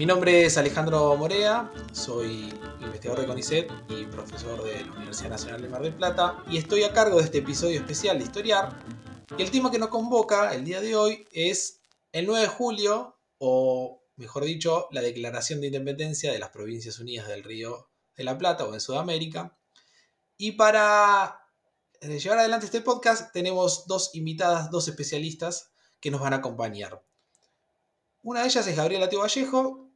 Mi nombre es Alejandro Morea, soy investigador de CONICET y profesor de la Universidad Nacional de Mar del Plata y estoy a cargo de este episodio especial de Historiar. Y el tema que nos convoca el día de hoy es el 9 de julio, o mejor dicho, la Declaración de Independencia de las Provincias Unidas del Río de la Plata o en Sudamérica. Y para llevar adelante este podcast tenemos dos invitadas, dos especialistas que nos van a acompañar. Una de ellas es Gabriela Tío Vallejo,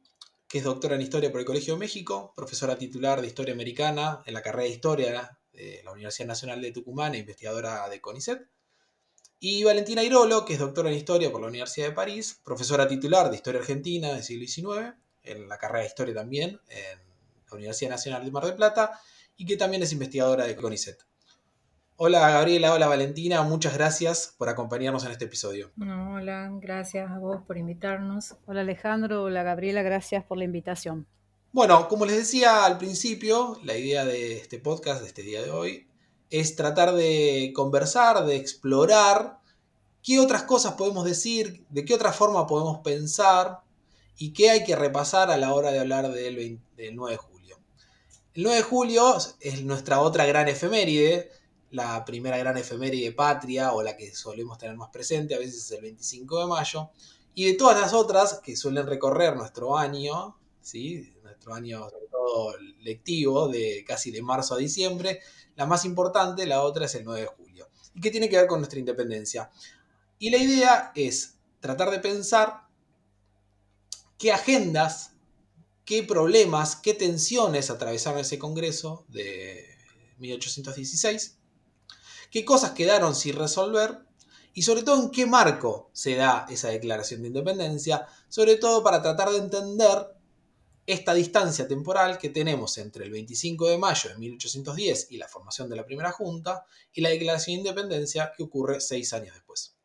que es doctora en Historia por el Colegio de México, profesora titular de Historia Americana en la carrera de Historia de la Universidad Nacional de Tucumán e investigadora de CONICET. Y Valentina Irolo, que es doctora en Historia por la Universidad de París, profesora titular de Historia Argentina del siglo XIX, en la carrera de Historia también en la Universidad Nacional de Mar del Plata, y que también es investigadora de CONICET. Hola Gabriela, hola Valentina, muchas gracias por acompañarnos en este episodio. hola, gracias a vos por invitarnos. Hola Alejandro, hola Gabriela, gracias por la invitación. Bueno, como les decía al principio, la idea de este podcast, de este día de hoy, es tratar de conversar, de explorar qué otras cosas podemos decir, de qué otra forma podemos pensar y qué hay que repasar a la hora de hablar del, del 9 de julio. El 9 de julio es nuestra otra gran efeméride, la primera gran efeméride patria o la que solemos tener más presente, a veces es el 25 de mayo, y de todas las otras que suelen recorrer nuestro año, ¿sí? nuestro año sobre todo lectivo, de casi de marzo a diciembre, la más importante, la otra es el 9 de julio, y que tiene que ver con nuestra independencia. Y la idea es tratar de pensar qué agendas, qué problemas, qué tensiones atravesaron ese Congreso de 1816 qué cosas quedaron sin resolver y sobre todo en qué marco se da esa declaración de independencia, sobre todo para tratar de entender esta distancia temporal que tenemos entre el 25 de mayo de 1810 y la formación de la primera junta y la declaración de independencia que ocurre seis años después.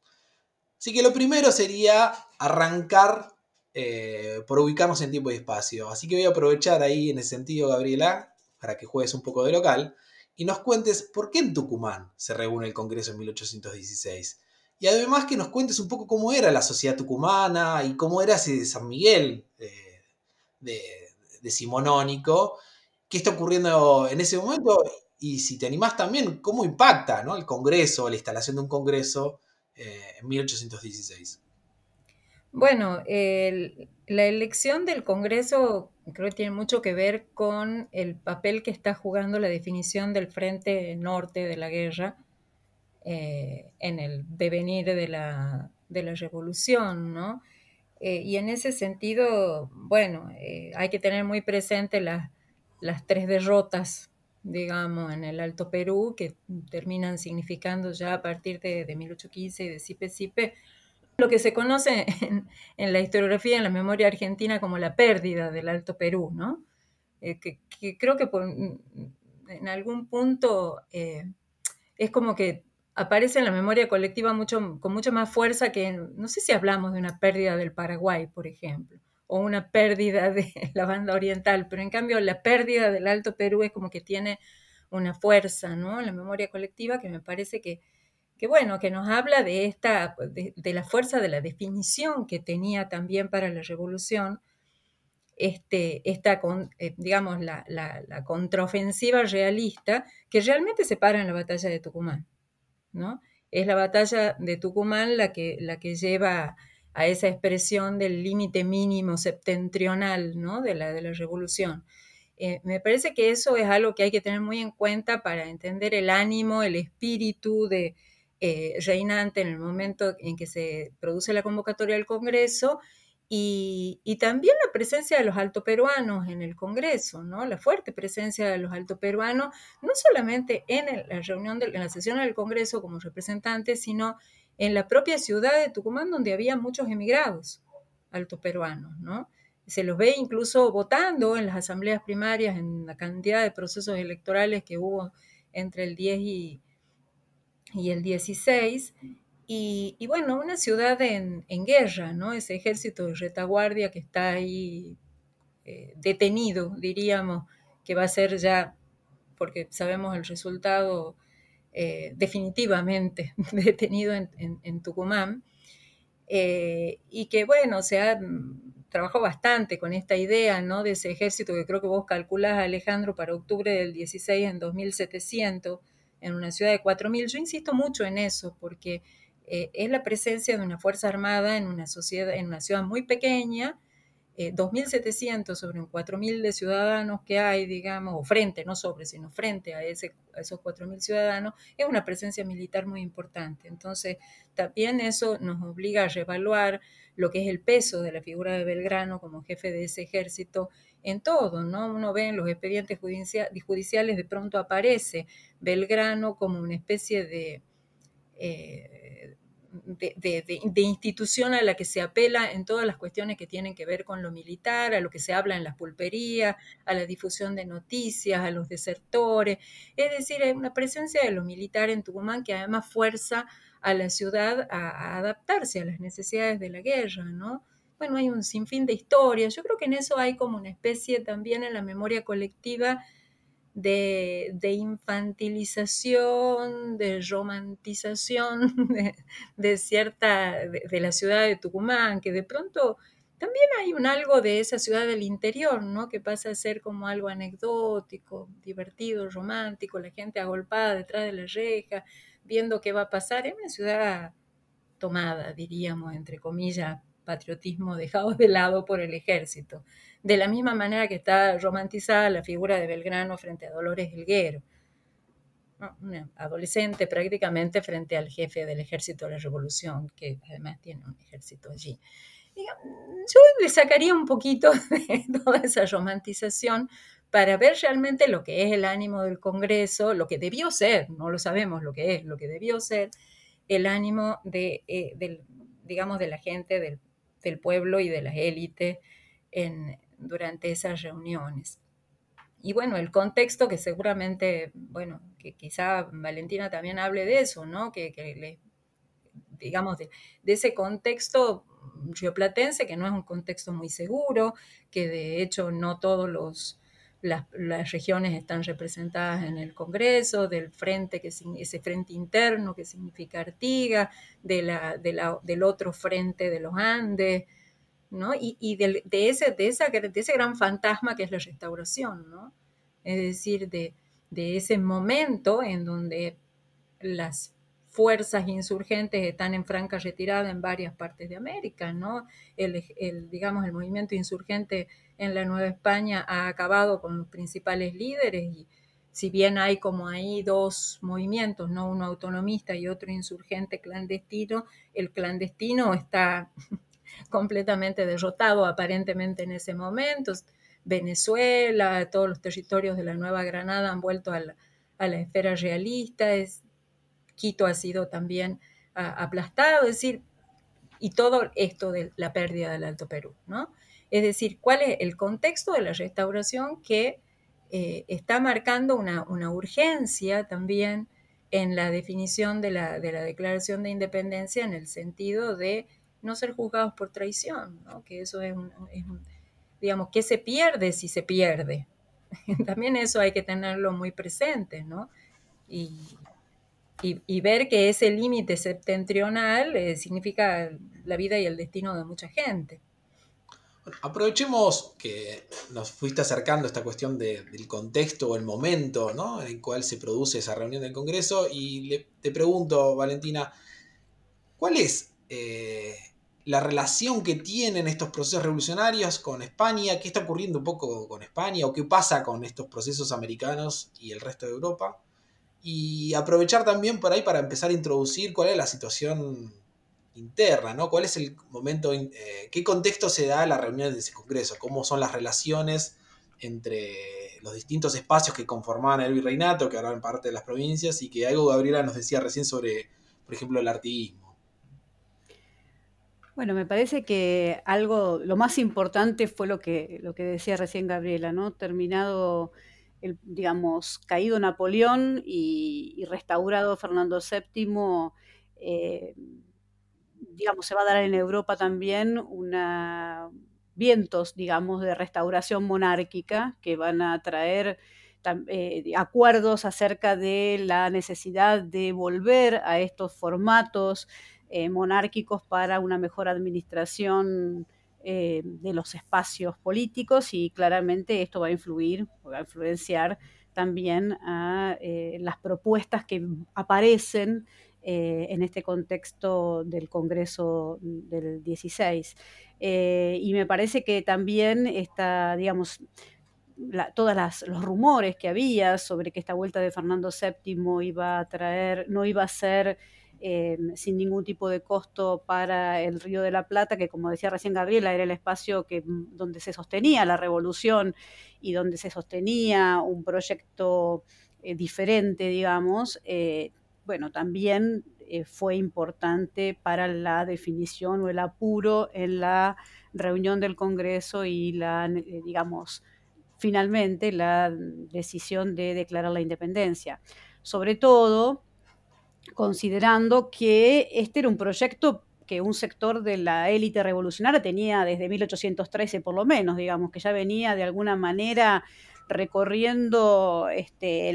Así que lo primero sería arrancar eh, por ubicarnos en tiempo y espacio. Así que voy a aprovechar ahí en ese sentido, Gabriela, para que juegues un poco de local y nos cuentes por qué en Tucumán se reúne el Congreso en 1816. Y además que nos cuentes un poco cómo era la sociedad tucumana y cómo era ese San Miguel eh, de, Simonónico, qué está ocurriendo en ese momento y si te animás también, cómo impacta el Congreso, la instalación de un Congreso eh, en 1816. Bueno, la elección del Congreso creo que tiene mucho que ver con el papel que está jugando la definición del frente norte de la guerra eh, en el devenir de la, revolución, ¿no? Eh, y en ese sentido, bueno, eh, hay que tener muy presente las, las tres derrotas, digamos, en el Alto Perú, que terminan significando ya a partir de, de 1815 y de Sipe-Sipe lo que se conoce en, la historiografía, en la memoria argentina, como la pérdida del Alto Perú, ¿no? Eh, que, creo que en algún punto eh, es como que aparece en la memoria colectiva mucho, con mucha más fuerza que, no sé si hablamos de una pérdida del Paraguay, por ejemplo, o una pérdida de la banda oriental, pero en cambio la pérdida del Alto Perú es como que tiene una fuerza, ¿no? En la memoria colectiva que me parece que, que bueno, que nos habla de esta, de, la fuerza de la definición que tenía también para la revolución, este, esta, eh, digamos, la, contraofensiva realista que realmente se para en la batalla de Tucumán, ¿no? Es la batalla de Tucumán la que, la que lleva a esa expresión del límite mínimo septentrional, ¿no? De la, de la revolución. Eh, me parece que eso es algo que hay que tener muy en cuenta para entender el ánimo, el espíritu de, eh, reinante en el momento en que se produce la convocatoria del Congreso y, también la presencia de los altoperuanos en el Congreso, ¿no? La fuerte presencia de los altoperuanos, no solamente en la reunión, en la sesión del Congreso como representantes, sino en la propia ciudad de Tucumán, donde había muchos emigrados altoperuanos, ¿no? se los ve incluso votando en las asambleas primarias, en la cantidad de procesos electorales que hubo entre el 10 y, y el 16. Y, bueno, una ciudad en, guerra, ¿no? Ese ejército de retaguardia que está ahí eh, detenido, diríamos, que va a ser ya, porque sabemos el resultado eh, definitivamente detenido en, Tucumán, eh, y que bueno, se ha trabajado bastante con esta idea ¿no? de ese ejército que creo que vos calculás, Alejandro, para octubre del 16 en 2700, en una ciudad de 4.000. Yo insisto mucho en eso, porque eh, es la presencia de una fuerza armada en una, sociedad, en una ciudad muy pequeña, 2.700 eh, sobre un 4.000 de ciudadanos que hay, digamos, o frente, no sobre, sino frente a, ese, a esos 4.000 ciudadanos, es una presencia militar muy importante. Entonces, también eso nos obliga a reevaluar lo que es el peso de la figura de Belgrano como jefe de ese ejército en todo, ¿no? Uno ve en los expedientes judiciales, de pronto aparece Belgrano como una especie de... Eh, de, institución a la que se apela en todas las cuestiones que tienen que ver con lo militar, a lo que se habla en las pulperías, a la difusión de noticias, a los desertores. Es decir, hay una presencia de lo militar en Tucumán que además fuerza a la ciudad a, adaptarse a las necesidades de la guerra, ¿no? Bueno, hay un sinfín de historias. Yo creo que en eso hay como una especie también en la memoria colectiva de, infantilización, de romantización de, cierta, de, la ciudad de Tucumán, que de pronto también hay un algo de esa ciudad del interior, ¿no? Que pasa a ser como algo anecdótico, divertido, romántico, la gente agolpada detrás de la reja, viendo qué va a pasar. Es una ciudad tomada, diríamos, entre comillas, patriotismo dejado de lado por el ejército de la misma manera que está romantizada la figura de Belgrano frente a Dolores Helguero, una adolescente prácticamente frente al jefe del ejército de la revolución, que además tiene un ejército allí. Yo le sacaría un poquito de toda esa romantización para ver realmente lo que es el ánimo del Congreso, lo que debió ser, no lo sabemos lo que es, lo que debió ser el ánimo de, eh, digamos, de la gente, del, pueblo y de las élites durante esas reuniones. Y bueno, el contexto que seguramente, bueno, que quizá Valentina también hable de eso, ¿no? Que, digamos, de, ese contexto rioplatense, que no es un contexto muy seguro, que de hecho no todos los, las, regiones están representadas en el Congreso, del frente, que ese frente interno que significa Artiga, de la, del otro frente de los Andes, y, de, ese, de, esa, de ese gran fantasma que es la restauración, ¿no? Es decir, de, ese momento en donde las fuerzas insurgentes están en franca retirada en varias partes de América, ¿no? El, digamos, el movimiento insurgente en la Nueva España ha acabado con los principales líderes y si bien hay como ahí dos movimientos, ¿no? Uno autonomista y otro insurgente clandestino, el clandestino está completamente derrotado aparentemente en ese momento. Venezuela, todos los territorios de la Nueva Granada han vuelto a la, esfera realista, Quito ha sido también aplastado, es decir, y todo esto de la pérdida del Alto Perú, ¿no? Es decir, cuál es el contexto de la restauración que eh, está marcando una, urgencia también en la definición de la, de la Declaración de Independencia en el sentido de no ser juzgados por traición, ¿no? que eso es un, digamos, ¿qué se pierde si se pierde? También eso hay que tenerlo muy presente, ¿no? Y, y, ver que ese límite septentrional eh, significa la vida y el destino de mucha gente. Aprovechemos que nos fuiste acercando a esta cuestión del contexto o el momento en el cual se produce esa reunión del Congreso y te pregunto, Valentina, ¿cuál es eh, la relación que tienen estos procesos revolucionarios con España, qué está ocurriendo un poco con España o qué pasa con estos procesos americanos y el resto de Europa. Y aprovechar también por ahí para empezar a introducir cuál es la situación interna, ¿no? ¿Cuál es el momento, eh, qué contexto se da a la reunión de ese Congreso? ¿Cómo son las relaciones entre los distintos espacios que conformaban el virreinato, que ahora en parte de las provincias, y que algo Gabriela nos decía recién sobre, por ejemplo, el artiguismo? Bueno, me parece que algo, lo más importante fue lo que, lo que decía recién Gabriela, ¿no? Terminado, el, digamos, caído Napoleón y, y restaurado Fernando VII, eh, digamos, se va a dar en Europa también una vientos, digamos, de restauración monárquica que van a traer eh, acuerdos acerca de la necesidad de volver a estos formatos eh, monárquicos para una mejor administración eh, de los espacios políticos y claramente esto va a influir, va a influenciar también a las propuestas que aparecen en este contexto del Congreso del 16. y me parece que también está, digamos, todos los rumores que había sobre que esta vuelta de Fernando VII iba a traer, no iba a ser eh, sin ningún tipo de costo para el Río de la Plata, que como decía recién Gabriela, era el espacio que, mm, donde se sostenía la revolución y donde se sostenía un proyecto eh, diferente, digamos, eh, bueno, también fue importante para la definición o el apuro en la reunión del Congreso y la, digamos, finalmente la decisión de declarar la independencia. Sobre todo, considerando que este era un proyecto que un sector de la élite revolucionaria tenía desde 1813 por lo menos, digamos, que ya venía de alguna manera recorriendo este,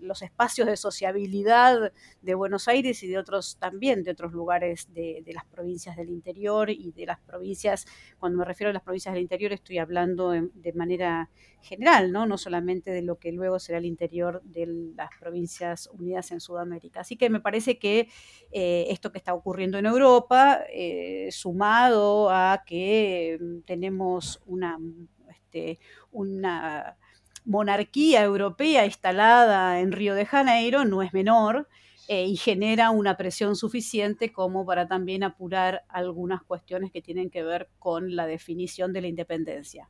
los espacios de sociabilidad de Buenos Aires y de otros también, de otros lugares de, las provincias del interior y de las provincias, cuando me refiero a las provincias del interior estoy hablando de, manera general, ¿no? no solamente de lo que luego será el interior de las provincias unidas en Sudamérica. Así que me parece que eh, esto que está ocurriendo en Europa, eh, sumado a que mm, tenemos una, este, una monarquía europea instalada en Río de Janeiro no es menor eh, y genera una presión suficiente como para también apurar algunas cuestiones que tienen que ver con la definición de la independencia.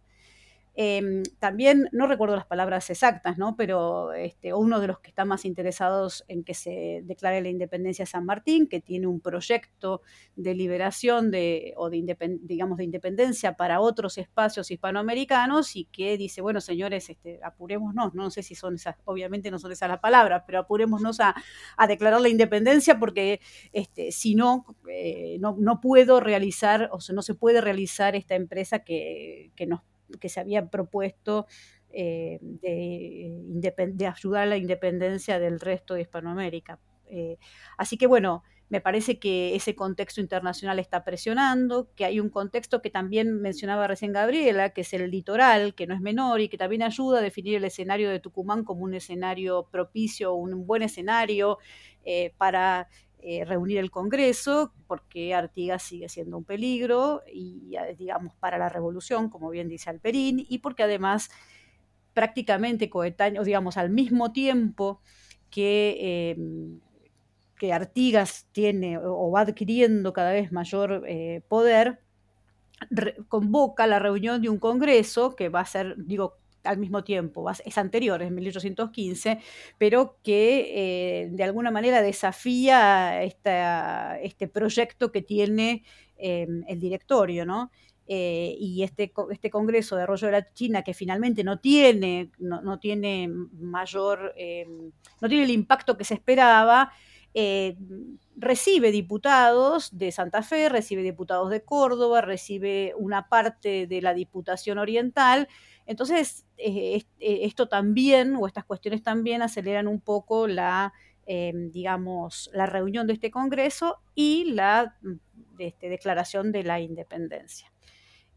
Em, también, no recuerdo las palabras exactas, ¿no? pero este, uno de los que está más interesados en que se declare la independencia es San Martín, que tiene un proyecto de liberación de, o de, digamos, de independencia para otros espacios hispanoamericanos y que dice, bueno, señores, este, apurémonos, no sé si son esas, obviamente no son esas las palabras, pero apurémonos a, a declarar la independencia porque este, si no, eh, no, no, puedo realizar, o sea, no se puede realizar esta empresa que, que nos que se había propuesto eh, de, ayudar a la independencia del resto de Hispanoamérica. Eh, así que bueno, me parece que ese contexto internacional está presionando, que hay un contexto que también mencionaba recién Gabriela, que es el litoral, que no es menor y que también ayuda a definir el escenario de Tucumán como un escenario propicio, un buen escenario eh, para eh, reunir el Congreso, porque Artigas sigue siendo un peligro, y digamos, para la revolución, como bien dice Alperín, y porque además prácticamente coetáneo, digamos, al mismo tiempo que, em, que Artigas tiene o va adquiriendo cada vez mayor eh, poder, convoca la reunión de un Congreso que va a ser, digo, al mismo tiempo, es anterior, es 1815, pero que eh, de alguna manera desafía esta, este proyecto que tiene em, el directorio, ¿no? Eh, y este, este Congreso de Arroyo de la China, que finalmente no tiene, no, tiene mayor, em, no tiene el impacto que se esperaba, eh, recibe diputados de Santa Fe, recibe diputados de Córdoba, recibe una parte de la Diputación Oriental, entonces, eh, eh, esto también, o estas cuestiones también aceleran un poco la, em, digamos, la reunión de este Congreso y la mm, este, declaración de la independencia.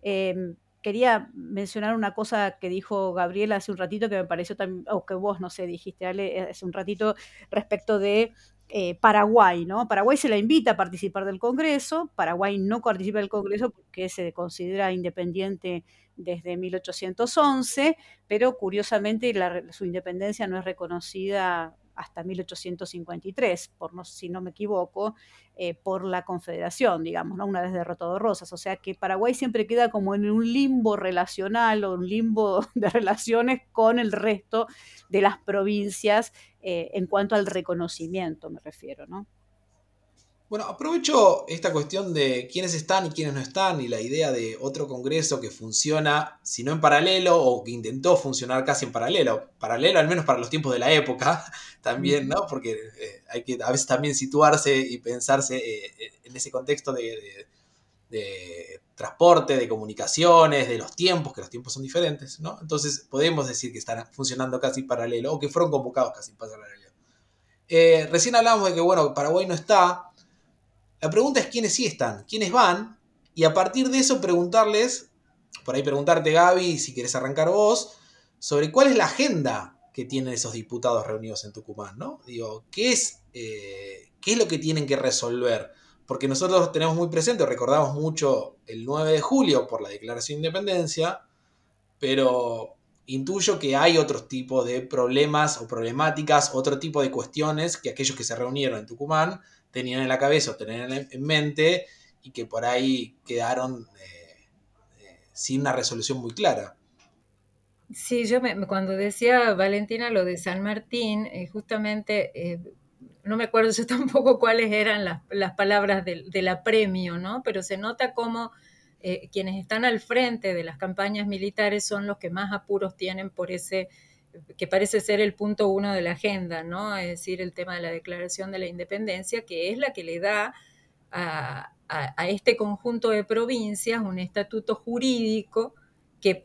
Em, quería mencionar una cosa que dijo Gabriela hace un ratito que me pareció también, o que vos, no sé, dijiste Ale, hace un ratito respecto de eh, Paraguay, ¿no? Paraguay se la invita a participar del Congreso, Paraguay no participa del Congreso porque se considera independiente desde 1811, pero curiosamente su independencia no es reconocida hasta 1853, por no, si no me equivoco, eh, por la Confederación, digamos, ¿no? una vez derrotado Rosas. O sea que Paraguay siempre queda como en un limbo relacional o un limbo de relaciones con el resto de las provincias eh, en cuanto al reconocimiento, me refiero, ¿no? Bueno, aprovecho esta cuestión de quiénes están y quiénes no están y la idea de otro congreso que funciona, si no en paralelo, o que intentó funcionar casi en paralelo. Paralelo al menos para los tiempos de la época también, ¿no? Porque eh, hay que a veces también situarse y pensarse eh, en ese contexto de, de, transporte, de comunicaciones, de los tiempos, que los tiempos son diferentes, ¿no? Entonces podemos decir que están funcionando casi paralelo o que fueron convocados casi paralelo. Eh, recién hablábamos de que, bueno, Paraguay no está, la pregunta es quiénes sí están, quiénes van, y a partir de eso preguntarles, por ahí preguntarte Gaby, si quieres arrancar vos, sobre cuál es la agenda que tienen esos diputados reunidos en Tucumán, ¿no? Digo, ¿qué es, eh, ¿qué es lo que tienen que resolver? Porque nosotros tenemos muy presente, recordamos mucho el 9 de julio por la Declaración de Independencia, pero intuyo que hay otros tipos de problemas o problemáticas, otro tipo de cuestiones que aquellos que se reunieron en Tucumán tenían en la cabeza o tenían en mente y que por ahí quedaron eh, eh, sin una resolución muy clara. Sí, yo cuando decía Valentina lo de San Martín, eh, justamente no me acuerdo yo tampoco cuáles eran las, palabras del, apremio, ¿no? Pero se nota como quienes están al frente de las campañas militares son los que más apuros tienen por ese que parece ser el punto uno de la agenda, ¿no? Es decir, el tema de la declaración de la independencia, que es la que le da a, este conjunto de provincias un estatuto jurídico que,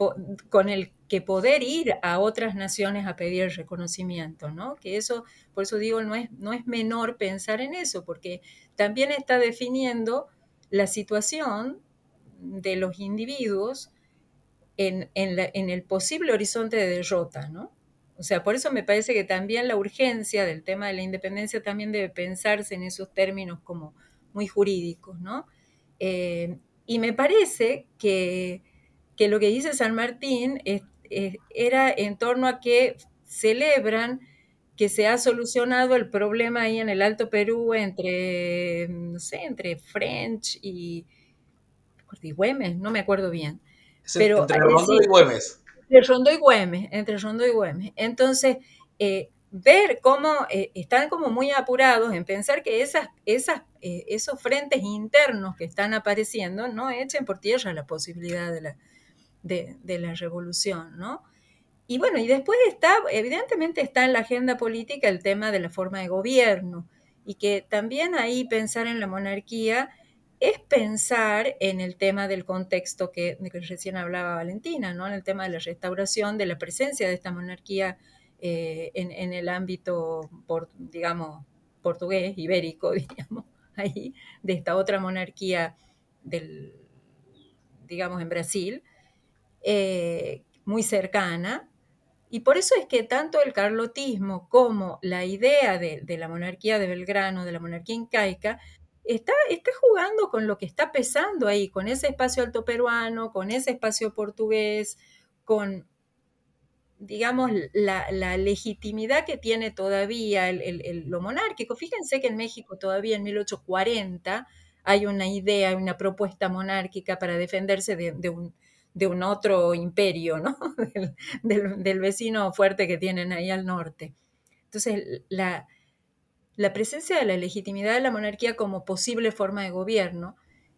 con el que poder ir a otras naciones a pedir reconocimiento, ¿no? Que eso, por eso digo, no es, no es menor pensar en eso, porque también está definiendo la situación de los individuos en, en el posible horizonte de derrota, ¿no? O sea, por eso me parece que también la urgencia del tema de la independencia también debe pensarse en esos términos como muy jurídicos, ¿no? Eh, y me parece que, lo que dice San Martín era en torno a que celebran que se ha solucionado el problema ahí en el Alto Perú entre, no sé, entre French y, y Güemes, no me acuerdo bien. Pero, entre y Güemes. Entre Rondó y Güemes, entre Rondó y Güemes. Entonces, eh, ver cómo eh, están como muy apurados en pensar que esas, esas, eh, esos frentes internos que están apareciendo no echen por tierra la posibilidad de la, de, de la revolución, ¿no? Y bueno, y después está, evidentemente está en la agenda política el tema de la forma de gobierno y que también ahí pensar en la monarquía es pensar en el tema del contexto que, recién hablaba Valentina, ¿no? en el tema de la restauración, de la presencia de esta monarquía eh, en, el ámbito, digamos, portugués, ibérico, digamos, ahí, de esta otra monarquía del, digamos, en Brasil, eh, muy cercana. Y por eso es que tanto el carlotismo como la idea de, de la monarquía de Belgrano, de la monarquía incaica, está, está jugando con lo que está pesando ahí, con ese espacio alto peruano, con ese espacio portugués, con, digamos, la, legitimidad que tiene todavía el, lo monárquico. Fíjense que en México todavía en 1840 hay una idea, una propuesta monárquica para defenderse de, un, de un, otro imperio, ¿no? del, del, vecino fuerte que tienen ahí al norte. Entonces, la, la presencia de la legitimidad de la monarquía como posible forma de gobierno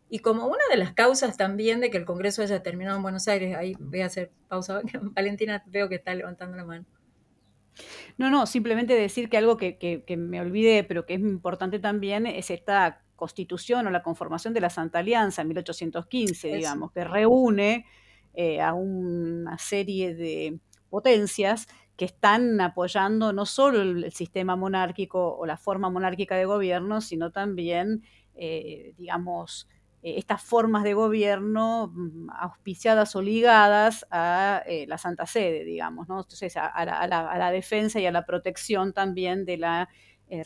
y como una de las causas también de que el Congreso haya terminado en Buenos Aires. Ahí voy a hacer pausa. Valentina, veo que está levantando la mano. No, no, simplemente decir que algo que, me olvidé, pero que es importante también, es esta constitución o la conformación de la Santa Alianza en 1815, digamos, que reúne eh, a una serie de potencias que están apoyando no solo el, sistema monárquico o la forma monárquica de gobierno, sino también, eh, digamos, eh, estas formas de gobierno mm, auspiciadas o ligadas a eh, la Santa Sede, digamos, ¿no? Entonces, a, la, defensa y a la protección también de la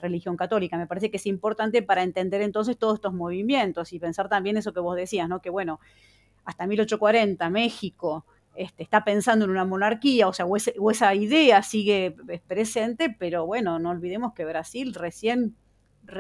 religión católica. Me parece que es importante para entender entonces todos estos movimientos y pensar también eso que vos decías, ¿no? Que bueno, hasta 1840 México este, está pensando en una monarquía, o sea, o, esa idea sigue presente, pero bueno, no olvidemos que Brasil recién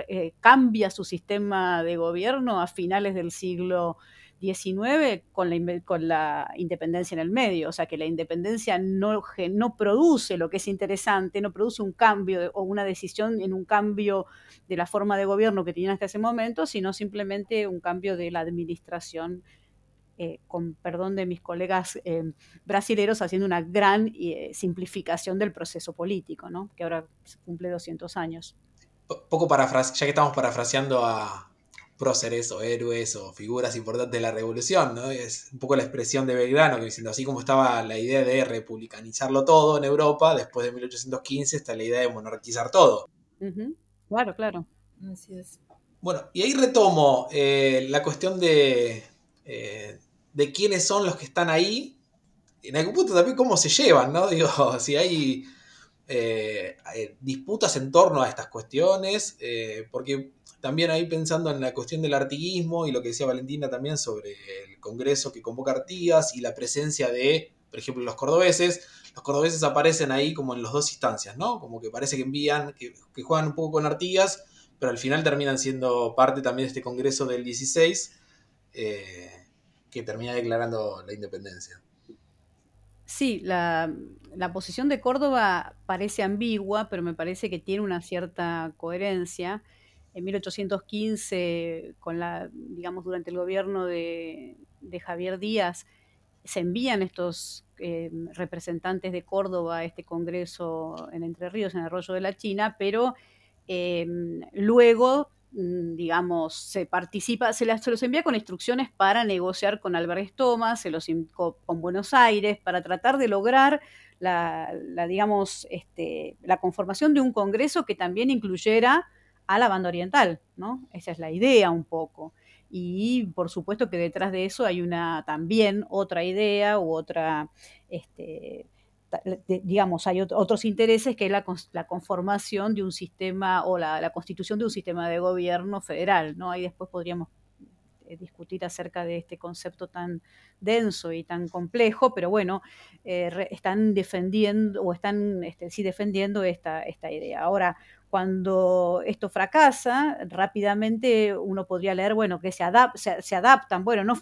eh, cambia su sistema de gobierno a finales del siglo XIX con la, con la independencia en el medio, o sea que la independencia no, no produce lo que es interesante, no produce un cambio o una decisión en un cambio de la forma de gobierno que tenían hasta ese momento, sino simplemente un cambio de la administración eh, con perdón de mis colegas eh, brasileros, haciendo una gran eh, simplificación del proceso político, ¿no? que ahora cumple 200 años. Poco parafraseando, ya que estamos parafraseando a próceres o héroes o figuras importantes de la revolución, ¿no? Es un poco la expresión de Belgrano, que diciendo así como estaba la idea de republicanizarlo todo en Europa, después de 1815 está la idea de monarquizar todo. Claro, claro. Así es. Bueno, y ahí retomo la cuestión de, de quiénes son los que están ahí, en algún punto también cómo se llevan, ¿no? Digo, si hay eh, eh, disputas en torno a estas cuestiones, eh, porque también ahí pensando en la cuestión del artiguismo y lo que decía Valentina también sobre el Congreso que convoca Artigas y la presencia de, por ejemplo, los cordobeses, los cordobeses aparecen ahí como en las dos instancias, ¿no? Como que parece que envían, que, juegan un poco con Artigas, pero al final terminan siendo parte también de este Congreso del 16 que termina declarando la independencia. Sí, la, posición de Córdoba parece ambigua, pero me parece que tiene una cierta coherencia. En 1815, con la, digamos, durante el gobierno de, Javier Díaz, se envían estos eh, representantes de Córdoba a este congreso en Entre Ríos, en Arroyo de la China, pero eh, luego digamos, se participa, se, los envía con instrucciones para negociar con Álvarez Thomas, se los con Buenos Aires, para tratar de lograr la, digamos, este, la conformación de un Congreso que también incluyera a la banda oriental, ¿no? Esa es la idea un poco. Y por supuesto que detrás de eso hay una también otra idea u otra este, digamos, hay otros intereses que es la, la, conformación de un sistema o la, constitución de un sistema de gobierno federal, ¿no? Ahí después podríamos eh, discutir acerca de este concepto tan denso y tan complejo, pero bueno, eh, están defendiendo o están este, sí defendiendo esta, esta idea. Ahora, cuando esto fracasa, rápidamente uno podría leer, bueno, que se, se, adaptan, bueno, no,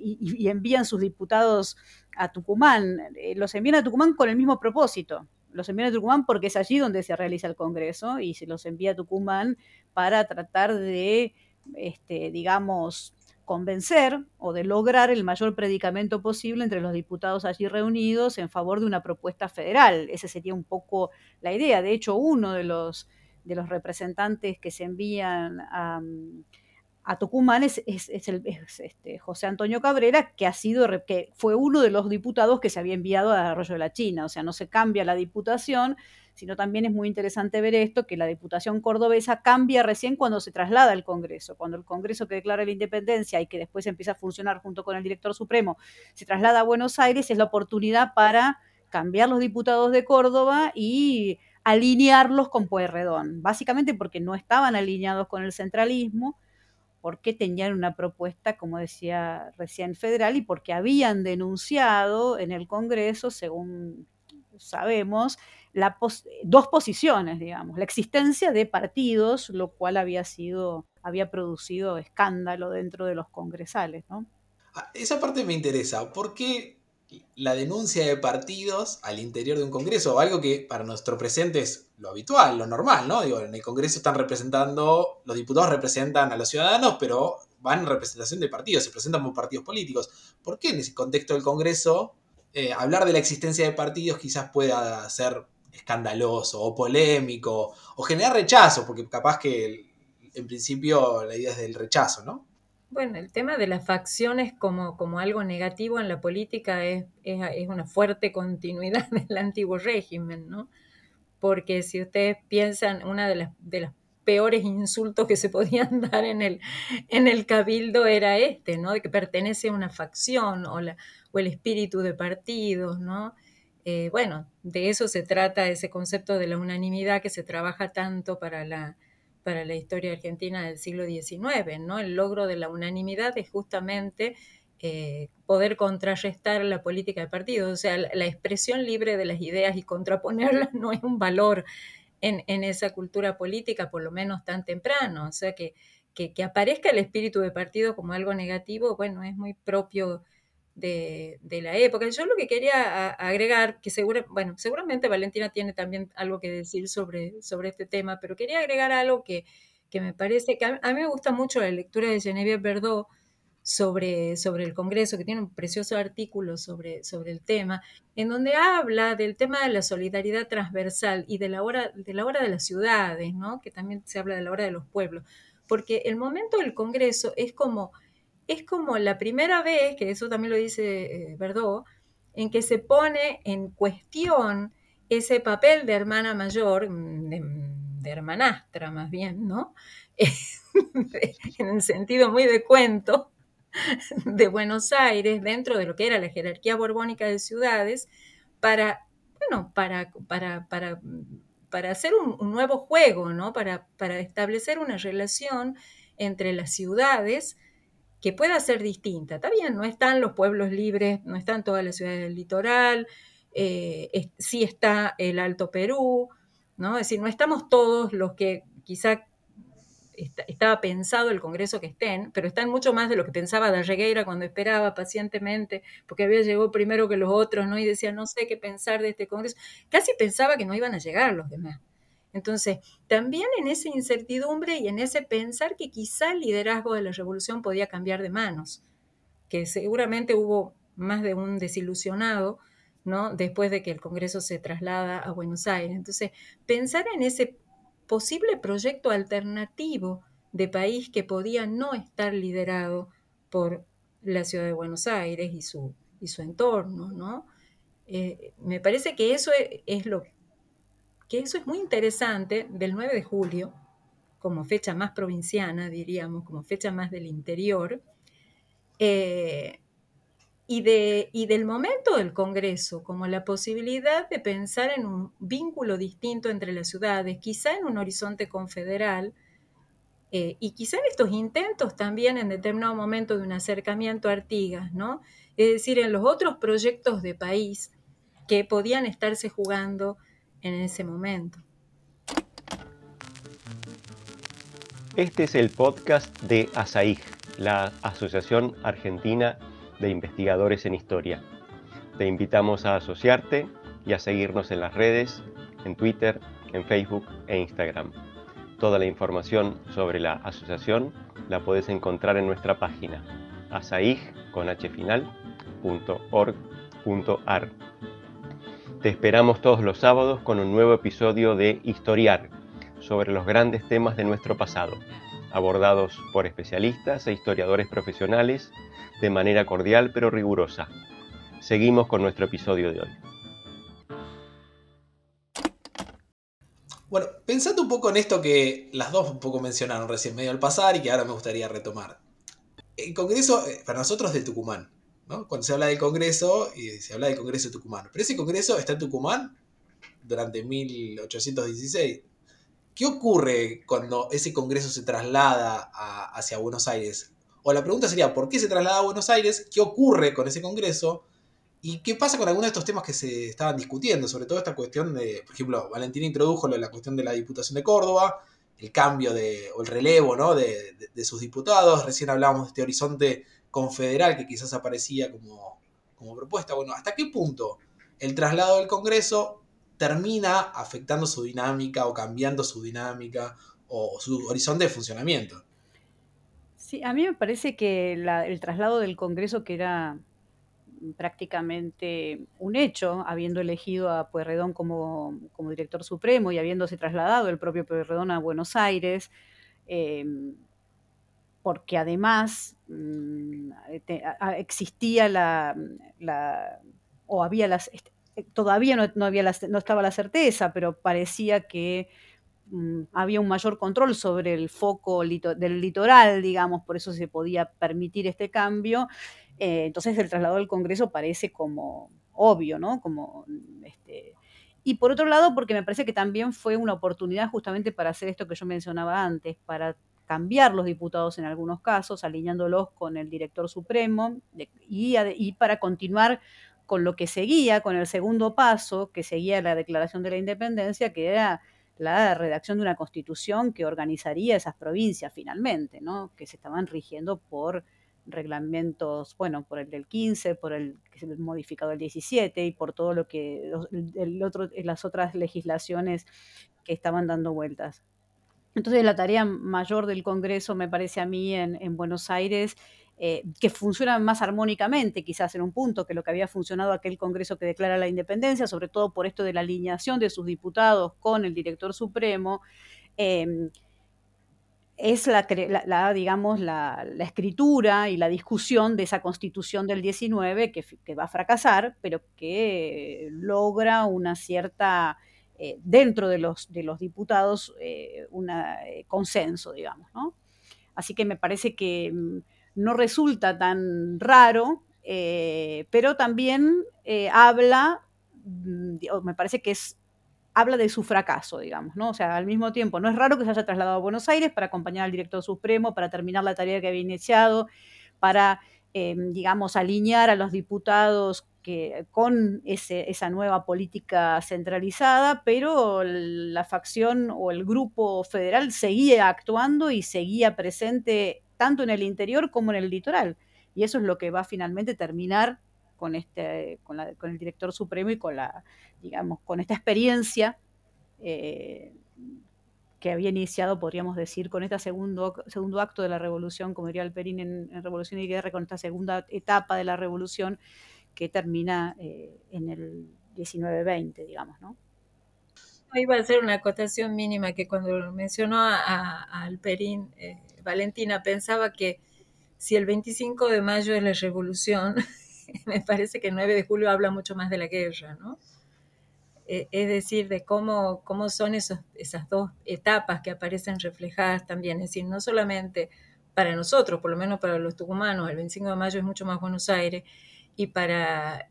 y, envían sus diputados a Tucumán. Eh, los envían a Tucumán con el mismo propósito. Los envían a Tucumán porque es allí donde se realiza el Congreso y se los envía a Tucumán para tratar de, este, digamos, convencer o de lograr el mayor predicamento posible entre los diputados allí reunidos en favor de una propuesta federal. Esa sería un poco la idea. De hecho, uno de los, de los representantes que se envían a, a Tucumán es, el, este, José Antonio Cabrera, que ha sido que fue uno de los diputados que se había enviado a Arroyo de la China. O sea, no se cambia la diputación, sino también es muy interesante ver esto, que la diputación cordobesa cambia recién cuando se traslada al Congreso. Cuando el Congreso que declara la independencia y que después empieza a funcionar junto con el director supremo, se traslada a Buenos Aires, es la oportunidad para cambiar los diputados de Córdoba y alinearlos con Pueyrredón. Básicamente porque no estaban alineados con el centralismo porque tenían una propuesta, como decía recién, federal y porque habían denunciado en el Congreso, según sabemos, dos posiciones, digamos, la existencia de partidos, lo cual había sido, había producido escándalo dentro de los congresales, ¿no? Ah, esa parte me interesa. ¿Por qué la denuncia de partidos al interior de un Congreso, algo que para nuestro presente es lo habitual, lo normal, ¿no? Digo, en el Congreso están representando, los diputados representan a los ciudadanos, pero van en representación de partidos, se presentan como partidos políticos. ¿Por qué en ese contexto del Congreso eh, hablar de la existencia de partidos quizás pueda ser escandaloso o polémico o generar rechazo? Porque capaz que en principio la idea es del rechazo, ¿no? Bueno, el tema de las facciones como, como algo negativo en la política es, es, una fuerte continuidad del antiguo régimen, ¿no? Porque si ustedes piensan, una de las, de peores insultos que se podían dar en el, en el cabildo era este, ¿no? De que pertenece a una facción o, la, o el espíritu de partidos, ¿no? Eh, bueno, de eso se trata ese concepto de la unanimidad que se trabaja tanto para la, para la historia argentina del siglo XIX, ¿no? El logro de la unanimidad es justamente eh, poder contrarrestar la política de partidos, o sea, la, expresión libre de las ideas y contraponerlas no es un valor en, esa cultura política, por lo menos tan temprano, o sea que, que, aparezca el espíritu de partido como algo negativo, bueno, es muy propio de, la época. Yo lo que quería agregar, que segura, bueno, seguramente Valentina tiene también algo que decir sobre, sobre este tema, pero quería agregar algo que, que me parece que a, mí me gusta mucho la lectura de Genevieve Verdot sobre, sobre el Congreso, que tiene un precioso artículo sobre, sobre el tema, en donde habla del tema de la solidaridad transversal y de la hora de, la hora de las ciudades, ¿no? que también se habla de la hora de los pueblos, porque el momento del Congreso es como, es como la primera vez, que eso también lo dice eh, Verdot, en que se pone en cuestión ese papel de hermana mayor, de, de hermanastra más bien, ¿no? en el sentido muy de cuento, de Buenos Aires, dentro de lo que era la jerarquía borbónica de ciudades, para, bueno, para, para, para, para hacer un, nuevo juego, ¿no? Para, para establecer una relación entre las ciudades que pueda ser distinta. Está bien, no están los pueblos libres, no están todas las ciudades del litoral, eh, sí está el Alto Perú, ¿no? Es decir, no estamos todos los que quizá estaba pensado el Congreso que estén, pero están mucho más de lo que pensaba Darregueira cuando esperaba pacientemente, porque había llegado primero que los otros, ¿no? Y decía, no sé qué pensar de este Congreso. Casi pensaba que no iban a llegar los demás. Entonces, también en esa incertidumbre y en ese pensar que quizá el liderazgo de la revolución podía cambiar de manos, que seguramente hubo más de un desilusionado, ¿no? Después de que el Congreso se traslada a Buenos Aires. Entonces, pensar en ese posible proyecto alternativo de país que podía no estar liderado por la ciudad de Buenos Aires y su, y su entorno, ¿no? Eh, me parece que eso es, lo que eso es muy interesante del 9 de julio, como fecha más provinciana, diríamos, como fecha más del interior, eh, y, de, y del momento del Congreso, como la posibilidad de pensar en un vínculo distinto entre las ciudades, quizá en un horizonte confederal, eh, y quizá en estos intentos también en determinado momento de un acercamiento a Artigas, ¿no? Es decir, en los otros proyectos de país que podían estarse jugando en ese momento. Este es el podcast de ASAIG, la Asociación Argentina de investigadores en historia. Te invitamos a asociarte y a seguirnos en las redes, en Twitter, en Facebook e Instagram. Toda la información sobre la asociación la puedes encontrar en nuestra página asaig.org.ar. Te esperamos todos los sábados con un nuevo episodio de Historiar sobre los grandes temas de nuestro pasado, abordados por especialistas e historiadores profesionales de manera cordial pero rigurosa. Seguimos con nuestro episodio de hoy. Bueno, pensando un poco en esto que las dos un poco mencionaron recién medio al pasar y que ahora me gustaría retomar. El Congreso, eh, para nosotros, de Tucumán. Cuando se habla del Congreso, y se habla del Congreso de Tucumán. Pero ese Congreso está en Tucumán durante 1816. ¿Qué ocurre cuando ese Congreso se traslada hacia Buenos Aires? O la pregunta sería, ¿por qué se traslada a Buenos Aires? ¿Qué ocurre con ese Congreso? ¿Y qué pasa con algunos de estos temas que se estaban discutiendo? Sobre todo esta cuestión de, por ejemplo, Valentín introdujo la cuestión de la Diputación de Córdoba, el cambio de, o el relevo de, sus diputados. Recién hablábamos de este horizonte confederal que quizás aparecía como, como propuesta. Bueno, ¿hasta qué punto el traslado del Congreso termina afectando su dinámica o cambiando su dinámica o su horizonte de funcionamiento? Sí, a mí me parece que el traslado del Congreso, que era prácticamente un hecho, habiendo elegido a Pueyrredón como, director supremo y habiéndose trasladado el propio Pueyrredón a Buenos Aires, em, porque además mm, existía la, o había las, todavía no, había no estaba la certeza, pero parecía que Mm, había un mayor control sobre el foco del litoral, digamos, por eso se podía permitir este cambio. Eh, entonces el traslado del Congreso parece como obvio, ¿no? Como, este, y por otro lado, porque me parece que también fue una oportunidad justamente para hacer esto que yo mencionaba antes, para cambiar los diputados en algunos casos, alineándolos con el director supremo y, para continuar con lo que seguía, con el segundo paso, que seguía la declaración de la independencia, que era la redacción de una constitución que organizaría esas provincias finalmente, ¿no? que se estaban rigiendo por reglamentos, bueno, por el del 15, por el que se modificado el 17 y por todo lo que el las otras legislaciones que estaban dando vueltas. Entonces la tarea mayor del Congreso, me parece a mí, en, Buenos Aires, eh, que funciona más armónicamente, quizás en un punto, que lo que había funcionado aquel Congreso que declara la independencia, sobre todo por esto de la alineación de sus diputados con el director supremo, eh, es la, digamos, la, escritura y la discusión de esa constitución del 19 que, va a fracasar, pero que logra una cierta, eh, dentro de los, de los diputados, eh, un eh, consenso, digamos. ¿no? Así que me parece que mm, no resulta tan raro, pero también habla, mm, me parece que es habla de su fracaso, digamos, ¿no? O sea, al mismo tiempo, no es raro que se haya trasladado a Buenos Aires para acompañar al director supremo, para terminar la tarea que había iniciado, para, digamos, alinear a los diputados que, con esa nueva política centralizada, pero la facción o el grupo federal seguía actuando y seguía presente tanto en el interior como en el litoral. Y eso es lo que va a finalmente terminar con, este, con, el director supremo y con la, digamos, con esta experiencia eh, que había iniciado, podríamos decir, con este segundo, segundo acto de la revolución, como diría Alperín en, en Revolución y Guerra, con esta segunda etapa de la revolución que termina eh, en el 1920, digamos, ¿no? Iba a hacer una acotación mínima que cuando mencionó a, Alperín, eh, Valentina pensaba que si el 25 de mayo es la revolución, me parece que el 9 de julio habla mucho más de la guerra, ¿no? E, es decir, de cómo, cómo son esos, esas dos etapas que aparecen reflejadas también. Es decir, no solamente para nosotros, por lo menos para los tucumanos, el 25 de mayo es mucho más Buenos Aires, y para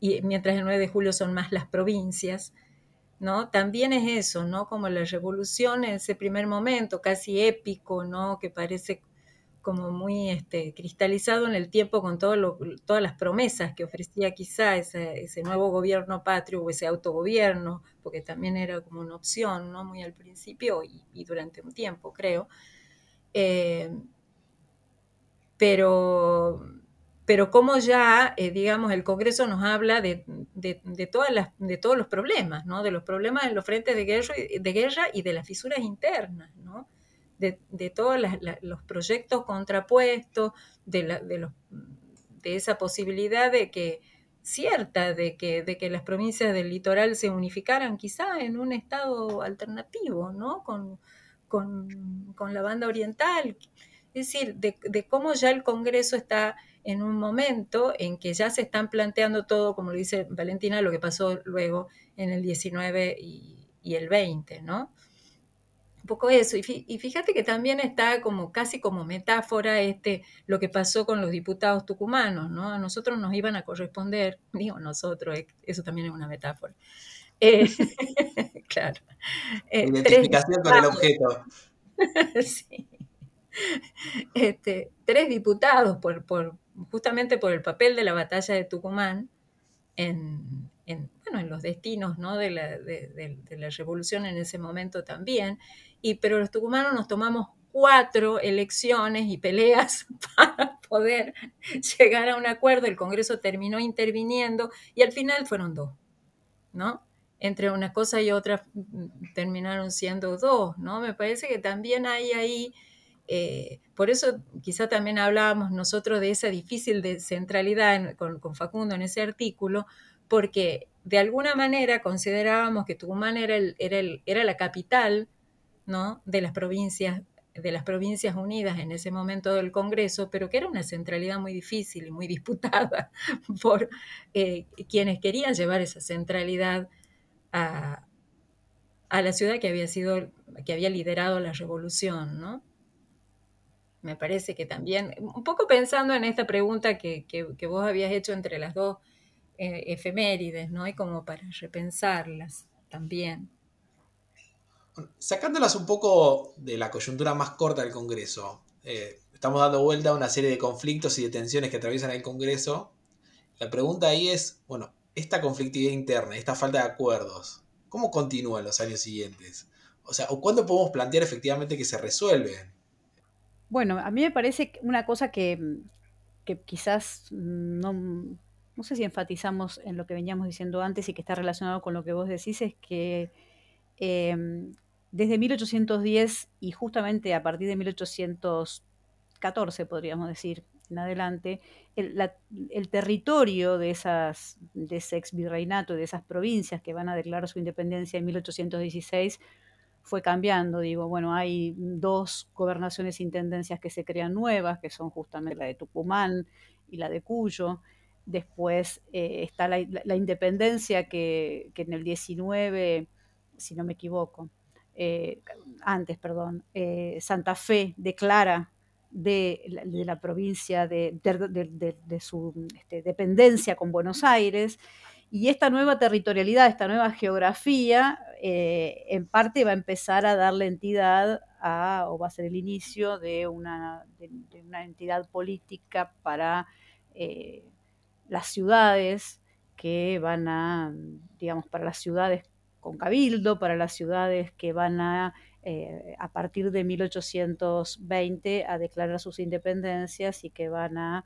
y mientras el 9 de julio son más las provincias, ¿no? También es eso, ¿no? Como la revolución en ese primer momento, casi épico, ¿no? Que parece como muy este, cristalizado en el tiempo con todo todas las promesas que ofrecía quizá ese, nuevo gobierno patrio o ese autogobierno, porque también era como una opción, ¿no? Muy al principio y, durante un tiempo, creo. Eh, pero, pero como ya, eh, digamos, el Congreso nos habla de, todas las, de todos los problemas, ¿no? De los problemas en los frentes de guerra, de guerra y de las fisuras internas, ¿no? de, todos los proyectos contrapuestos, de, de, de, esa posibilidad de que cierta de que, de que las provincias del litoral se unificaran quizá en un estado alternativo, ¿no? Con, la banda oriental. Es decir, de, cómo ya el Congreso está en un momento en que ya se están planteando todo, como lo dice Valentina, lo que pasó luego en el 19 y, y el 20, ¿no? un poco eso. Y fíjate que también está como casi como metáfora este, lo que pasó con los diputados tucumanos, ¿no? A nosotros nos iban a corresponder, digo nosotros, eso también es una metáfora. Eh, claro. Eh, Identificación con el objeto. sí. Este, tres diputados por, por, justamente por el papel de la batalla de Tucumán en, en, bueno, en los destinos ¿no? de, la, de, la, revolución en ese momento también, y, pero los tucumanos nos tomamos cuatro elecciones y peleas para poder llegar a un acuerdo, el Congreso terminó interviniendo y al final fueron dos, ¿no? Entre una cosa y otra mm, terminaron siendo dos, ¿no? Me parece que también hay ahí, eh, por eso quizá también hablábamos nosotros de esa difícil de centralidad con, Facundo en ese artículo, porque de alguna manera considerábamos que Tucumán era, la capital de las provincias de las provincias unidas en ese momento del Congreso, pero que era una centralidad muy difícil y muy disputada por eh, quienes querían llevar esa centralidad a, a, la ciudad que había sido, que había liderado la revolución, ¿no? Me parece que también, un poco pensando en esta pregunta que, que vos habías hecho entre las dos eh, efemérides, ¿no? Y como para repensarlas también. Sacándolas un poco de la coyuntura más corta del Congreso, eh, estamos dando vuelta a una serie de conflictos y de tensiones que atraviesan el Congreso. La pregunta ahí es, bueno, esta conflictividad interna, esta falta de acuerdos, ¿cómo continúa en los años siguientes? O sea, ¿o cuándo podemos plantear efectivamente que se resuelven? Bueno, a mí me parece una cosa que, que quizás no, no sé si enfatizamos en lo que veníamos diciendo antes y que está relacionado con lo que vos decís, es que em, desde 1810 y justamente a partir de 1814, podríamos decir, en adelante, el, el territorio de, esas, de ese ex virreinato, de esas provincias que van a declarar su independencia en 1816, fue cambiando. Digo, bueno, hay dos gobernaciones e intendencias que se crean nuevas, que son justamente la de Tucumán y la de Cuyo. Después eh, está la, independencia que, en el 19, si no me equivoco, eh, antes, perdón, eh, Santa Fe declara de la, provincia de, su este, dependencia con Buenos Aires. Y esta nueva territorialidad, esta nueva geografía, en parte va a empezar a darle entidad a, o va a ser el inicio de una, una entidad política para las ciudades que van a, digamos, para las ciudades con cabildo, para las ciudades que van a, eh, a partir de 1820, a declarar sus independencias y que van a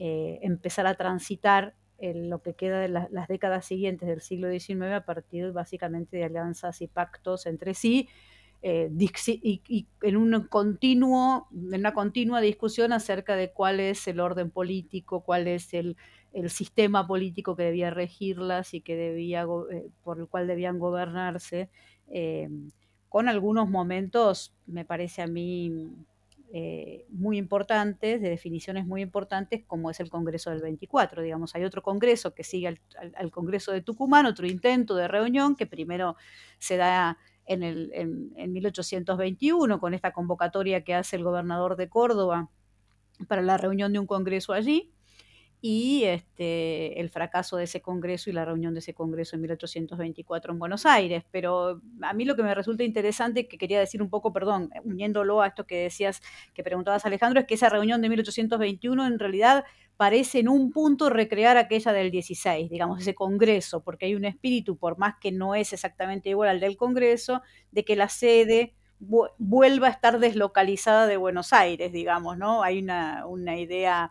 eh, empezar a transitar lo que queda de las décadas siguientes del siglo XIX a partir básicamente de alianzas y pactos entre sí, eh, y, en un continuo, en una continua discusión acerca de cuál es el orden político, cuál es el, el sistema político que debía regirlas y que debía, eh, por el cual debían gobernarse, eh, con algunos momentos, me parece a mí, eh, muy importantes, de definiciones muy importantes, como es el Congreso del 24. Digamos, hay otro Congreso que sigue al, Congreso de Tucumán, otro intento de reunión que primero se da en, el, en 1821 con esta convocatoria que hace el gobernador de Córdoba para la reunión de un Congreso allí y este, el fracaso de ese Congreso y la reunión de ese Congreso en 1824 en Buenos Aires. Pero a mí lo que me resulta interesante, que quería decir un poco, perdón, uniéndolo a esto que decías, que preguntabas Alejandro, es que esa reunión de 1821 en realidad parece en un punto recrear aquella del 16, digamos, ese Congreso, porque hay un espíritu, por más que no es exactamente igual al del Congreso, de que la sede vuelva a estar deslocalizada de Buenos Aires, digamos, ¿no? Hay una, una idea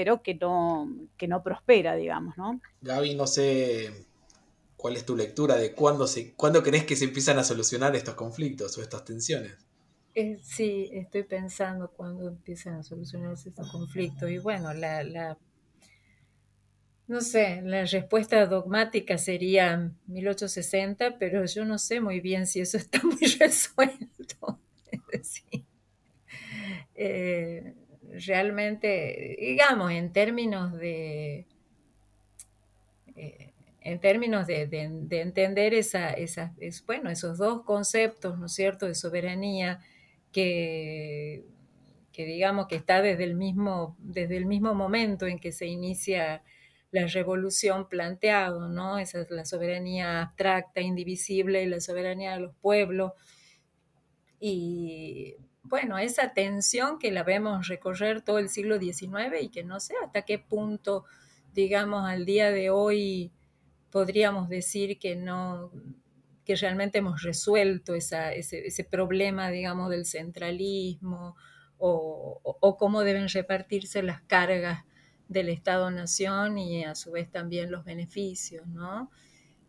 pero que no, que no prospera, digamos, ¿no? Gaby, no sé cuál es tu lectura de cuándo, se, cuándo crees que se empiezan a solucionar estos conflictos o estas tensiones. Eh, sí, estoy pensando cuándo empiezan a solucionarse estos conflictos. Y bueno, la, la, no sé, la respuesta dogmática sería 1860, pero yo no sé muy bien si eso está muy resuelto. Es decir, eh, realmente, digamos, en términos de, eh, en términos de, entender esa, bueno, esos dos conceptos, ¿no es cierto?, de soberanía que, que, digamos que está desde el, mismo, desde el mismo momento en que se inicia la revolución planteado, ¿no? Esa es la soberanía abstracta, indivisible, y la soberanía de los pueblos. Y bueno, esa tensión que la vemos recorrer todo el siglo XIX y que no sé hasta qué punto, digamos, al día de hoy podríamos decir que no, que realmente hemos resuelto ese, problema, digamos, del centralismo o, cómo deben repartirse las cargas del Estado-Nación y a su vez también los beneficios, ¿no?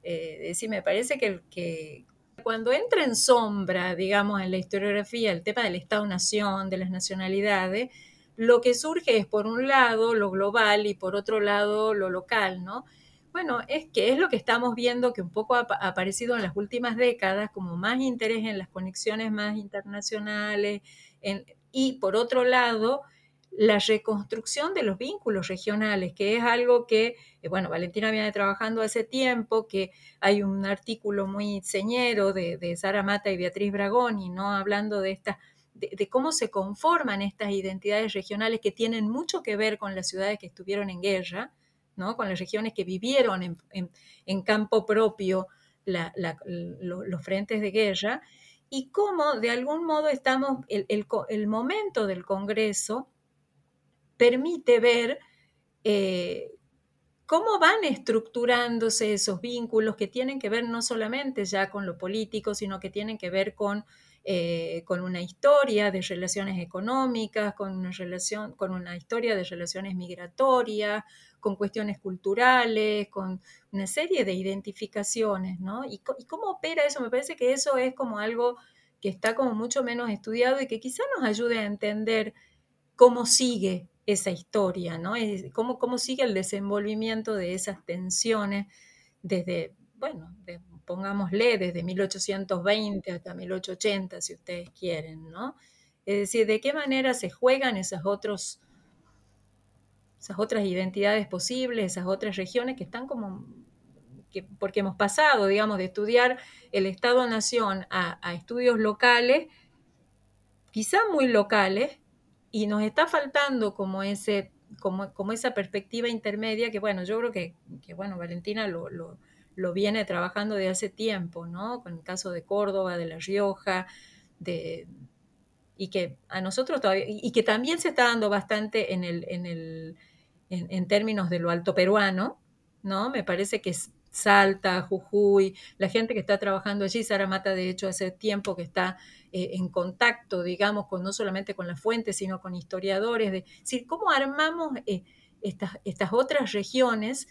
Eh, me parece que, cuando entra en sombra, digamos, en la historiografía el tema del Estado-Nación, de las nacionalidades, lo que surge es, por un lado, lo global y por otro lado, lo local, ¿no? Bueno, es que es lo que estamos viendo que un poco ha aparecido en las últimas décadas, como más interés en las conexiones más internacionales, y por otro lado, la reconstrucción de los vínculos regionales, que es algo que, eh, bueno, Valentina viene trabajando hace tiempo, que hay un artículo muy señero de, Sara Mata y Beatriz Bragoni, ¿no? Hablando de esta de, cómo se conforman estas identidades regionales que tienen mucho que ver con las ciudades que estuvieron en guerra, ¿no? con las regiones que vivieron en, campo propio los frentes de guerra, y cómo de algún modo estamos, el, el momento del Congreso permite ver eh, cómo van estructurándose esos vínculos que tienen que ver no solamente ya con lo político, sino que tienen que ver con, eh, con una historia de relaciones económicas, con una, relación, con una historia de relaciones migratorias, con cuestiones culturales, con una serie de identificaciones, ¿no? ¿Y, y cómo opera eso? Me parece que eso es como algo que está como mucho menos estudiado y que quizá nos ayude a entender cómo sigue esa historia, ¿no? Cómo, cómo sigue el desenvolvimiento de esas tensiones desde, bueno, pongámosle, desde 1820 hasta 1880, si ustedes quieren, ¿no? Es decir, de qué manera se juegan esas, otros, esas otras identidades posibles, esas otras regiones que están como porque hemos pasado, digamos, de estudiar el Estado-Nación a, estudios locales, quizá muy locales, y nos está faltando como, ese, como, como esa perspectiva intermedia que, bueno, yo creo que, bueno, Valentina lo, lo, viene trabajando de hace tiempo, ¿no? Con el caso de Córdoba, de La Rioja, de, y que a nosotros todavía, y que también se está dando bastante en, el, en, el, en, términos de lo alto peruano, ¿no? Me parece que es, Salta, Jujuy, la gente que está trabajando allí, Sara Mata de hecho hace tiempo que está eh, en contacto, digamos, con no solamente con las fuentes, sino con historiadores, de cómo armamos eh, estas, otras regiones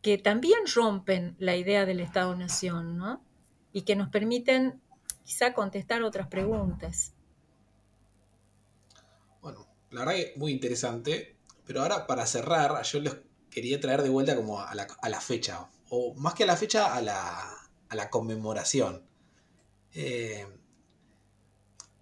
que también rompen la idea del Estado-Nación. Y que nos permiten quizá contestar otras preguntas. Bueno, la verdad que muy interesante, pero ahora para cerrar, yo les quería traer de vuelta como a a la fecha, o más que a la fecha, a la, conmemoración. Eh,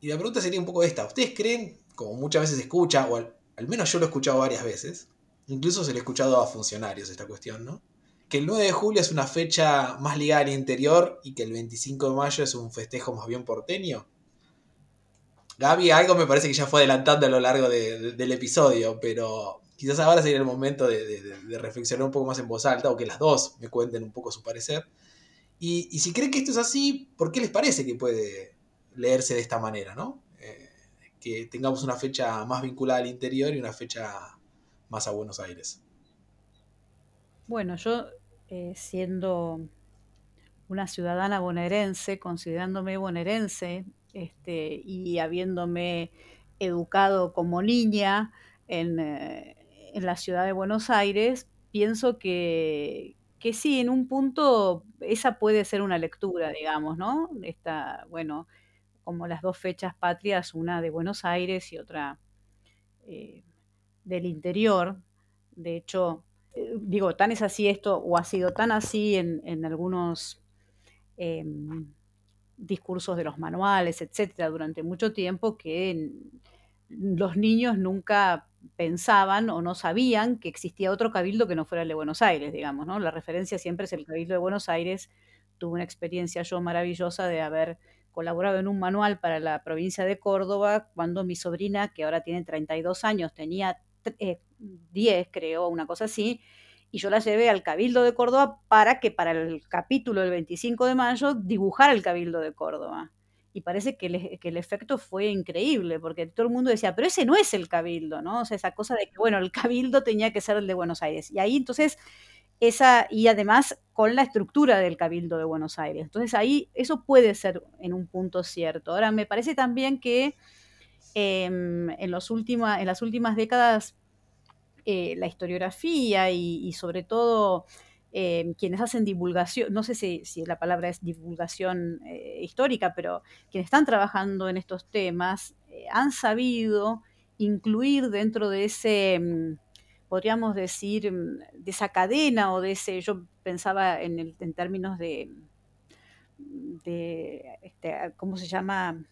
y la pregunta sería un poco esta. ¿Ustedes creen, como muchas veces se escucha, o al, menos yo lo he escuchado varias veces, incluso se lo he escuchado a funcionarios esta cuestión, ¿no? Que el 9 de julio es una fecha más ligada al interior y que el 25 de mayo es un festejo más bien porteño. Gaby, algo me parece que ya fue adelantando a lo largo del episodio, pero quizás ahora sería el momento de, reflexionar un poco más en voz alta o que las dos me cuenten un poco su parecer. Y, si creen que esto es así, ¿por qué les parece que puede leerse de esta manera? ¿no? Eh, que tengamos una fecha más vinculada al interior y una fecha más a Buenos Aires. Bueno, yo eh, siendo una ciudadana bonaerense, considerándome bonaerense este, y habiéndome educado como niña en, eh, en la ciudad de Buenos Aires, pienso que, que sí, en un punto esa puede ser una lectura, digamos, ¿no? Esta, bueno, como las dos fechas patrias, una de Buenos Aires y otra eh, del interior. De hecho, eh, digo, tan es así esto, o ha sido tan así en, algunos em, discursos de los manuales, etcétera, durante mucho tiempo, que los niños nunca pensaban o no sabían que existía otro cabildo que no fuera el de Buenos Aires, digamos, ¿no? La referencia siempre es el cabildo de Buenos Aires. Tuve una experiencia yo maravillosa de haber colaborado en un manual para la provincia de Córdoba cuando mi sobrina, que ahora tiene 32 años, tenía 10, eh, creo, una cosa así, y yo la llevé al Cabildo de Córdoba para que para el capítulo del 25 de mayo dibujara el Cabildo de Córdoba y parece que, el efecto fue increíble, porque todo el mundo decía, pero ese no es el cabildo, ¿no? O sea, esa cosa de que, bueno, el cabildo tenía que ser el de Buenos Aires. Y ahí entonces, esa, y además con la estructura del cabildo de Buenos Aires. Entonces ahí eso puede ser en un punto cierto. Ahora, me parece también que em, en, los en las últimas décadas eh, la historiografía y sobre todo eh, quienes hacen divulgación, no sé si, la palabra es divulgación eh, histórica, pero quienes están trabajando en estos temas eh, han sabido incluir dentro de ese, mm, podríamos decir, mm, de esa cadena o de ese, yo pensaba en, el, en términos de, este, ¿cómo se llama?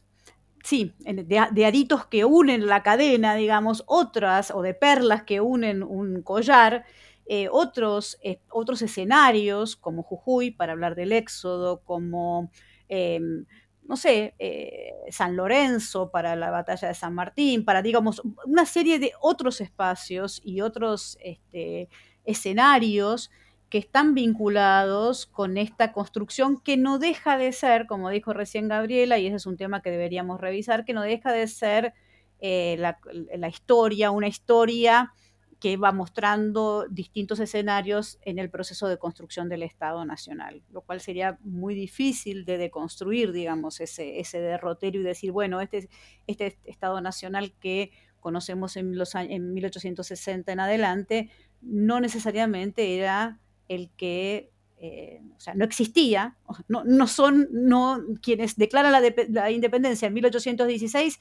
Sí, de, de, aritos que unen la cadena, digamos, otras, o de perlas que unen un collar, eh, otros, eh, otros escenarios, como Jujuy, para hablar del éxodo, como, em, no sé, eh, San Lorenzo para la batalla de San Martín, para, digamos, una serie de otros espacios y otros este, escenarios que están vinculados con esta construcción que no deja de ser, como dijo recién Gabriela, y ese es un tema que deberíamos revisar, que no deja de ser la, la, historia, una historia que va mostrando distintos escenarios en el proceso de construcción del Estado Nacional, lo cual sería muy difícil de deconstruir, digamos, ese, ese derrotero y decir, bueno, este, este Estado Nacional que conocemos en, los, en 1860 en adelante, no necesariamente era el que eh, o sea, no existía, no, no son no, quienes declaran la, la, independencia en 1816,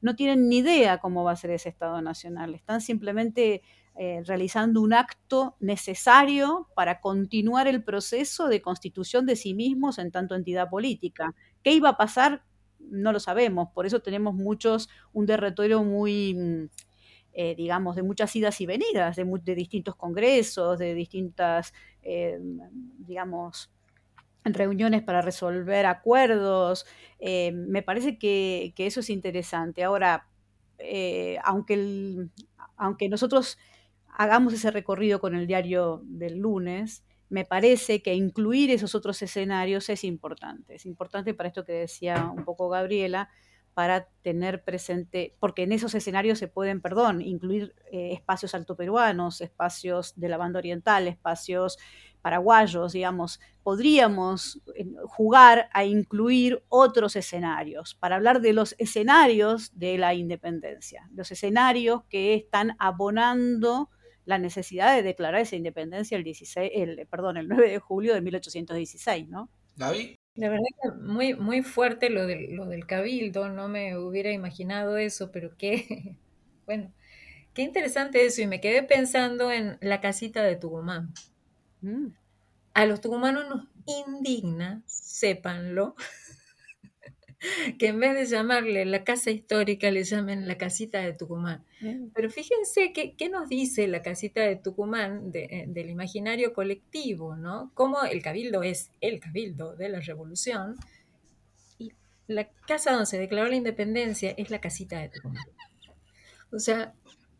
no tienen ni idea cómo va a ser ese Estado Nacional, están simplemente eh, realizando un acto necesario para continuar el proceso de constitución de sí mismos en tanto entidad política. ¿Qué iba a pasar? No lo sabemos, por eso tenemos muchos, un derretorio muy mm, eh, digamos, de muchas idas y venidas, de, de distintos congresos, de distintas, eh, digamos, reuniones para resolver acuerdos. Eh, me parece que, que, eso es interesante. Ahora, aunque, el, aunque nosotros hagamos ese recorrido con el diario del lunes, me parece que incluir esos otros escenarios es importante. Es importante para esto que decía un poco Gabriela, para tener presente, porque en esos escenarios se pueden, perdón, incluir eh, espacios altoperuanos, espacios de la banda oriental, espacios paraguayos, digamos, podríamos eh, jugar a incluir otros escenarios para hablar de los escenarios de la independencia, los escenarios que están abonando la necesidad de declarar esa independencia el, 16, el, perdón, el 9 de julio de 1816, ¿no? Gaby. La verdad que muy, muy fuerte lo del, lo del cabildo, no me hubiera imaginado eso, pero qué, bueno, qué interesante eso. Y me quedé pensando en la casita de Tucumán. Mm. A los tucumanos nos indigna, sépanlo, que en vez de llamarle la casa histórica le llamen la casita de Tucumán. Mm. Pero fíjense qué, qué nos dice la casita de Tucumán eh, del imaginario colectivo, ¿no? Cómo el cabildo es el cabildo de la revolución y la casa donde se declaró la independencia es la casita de Tucumán. O sea,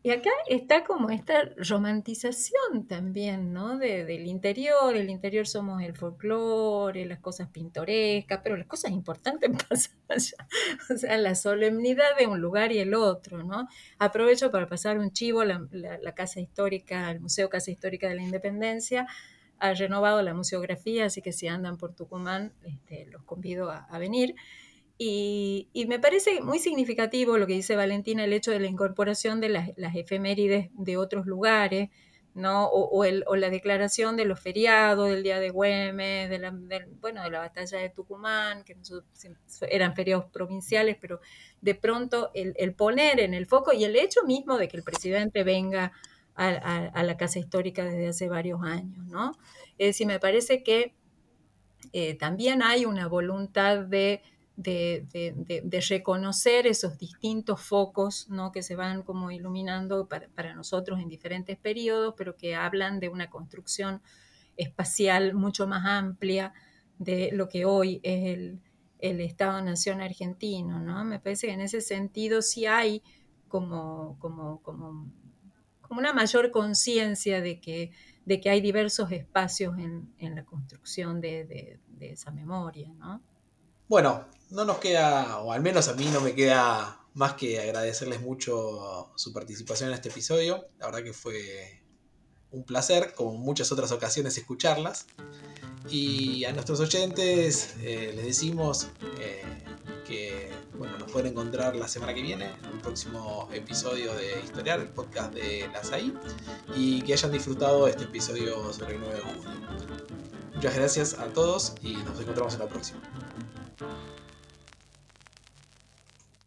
y acá está como esta romantización también, ¿no? De, del interior, el interior somos el folclore, las cosas pintorescas, pero las cosas importantes pasan allá. O sea, la solemnidad de un lugar y el otro, ¿no? Aprovecho para pasar un chivo, la, la, Casa Histórica, el Museo Casa Histórica de la Independencia, ha renovado la museografía, así que si andan por Tucumán, este, los convido a, a venir. Y, me parece muy significativo lo que dice Valentina, el hecho de la incorporación de las, efemérides de otros lugares, ¿no? O, la declaración de los feriados, del Día de Güemes, de la, bueno, de la batalla de Tucumán, que eran feriados provinciales, pero de pronto el, poner en el foco y el hecho mismo de que el presidente venga a, la Casa Histórica desde hace varios años, ¿no? Es decir, me parece que eh, también hay una voluntad de de, reconocer esos distintos focos ¿no? que se van como iluminando para, nosotros en diferentes periodos, pero que hablan de una construcción espacial mucho más amplia de lo que hoy es el, Estado-Nación argentino. ¿no? Me parece que en ese sentido sí hay como, como, como, como una mayor conciencia de que, de que hay diversos espacios en, en la construcción de, de esa memoria. ¿no? Bueno, no nos queda, o al menos a mí no me queda más que agradecerles mucho su participación en este episodio. La verdad que fue un placer, como muchas otras ocasiones, escucharlas. Y a nuestros oyentes eh, les decimos eh, que bueno, nos pueden encontrar la semana que viene en un próximo episodio de Historial, el podcast de la SAI, y que hayan disfrutado este episodio sobre el 9 de julio. Muchas gracias a todos y nos encontramos en la próxima. Bye.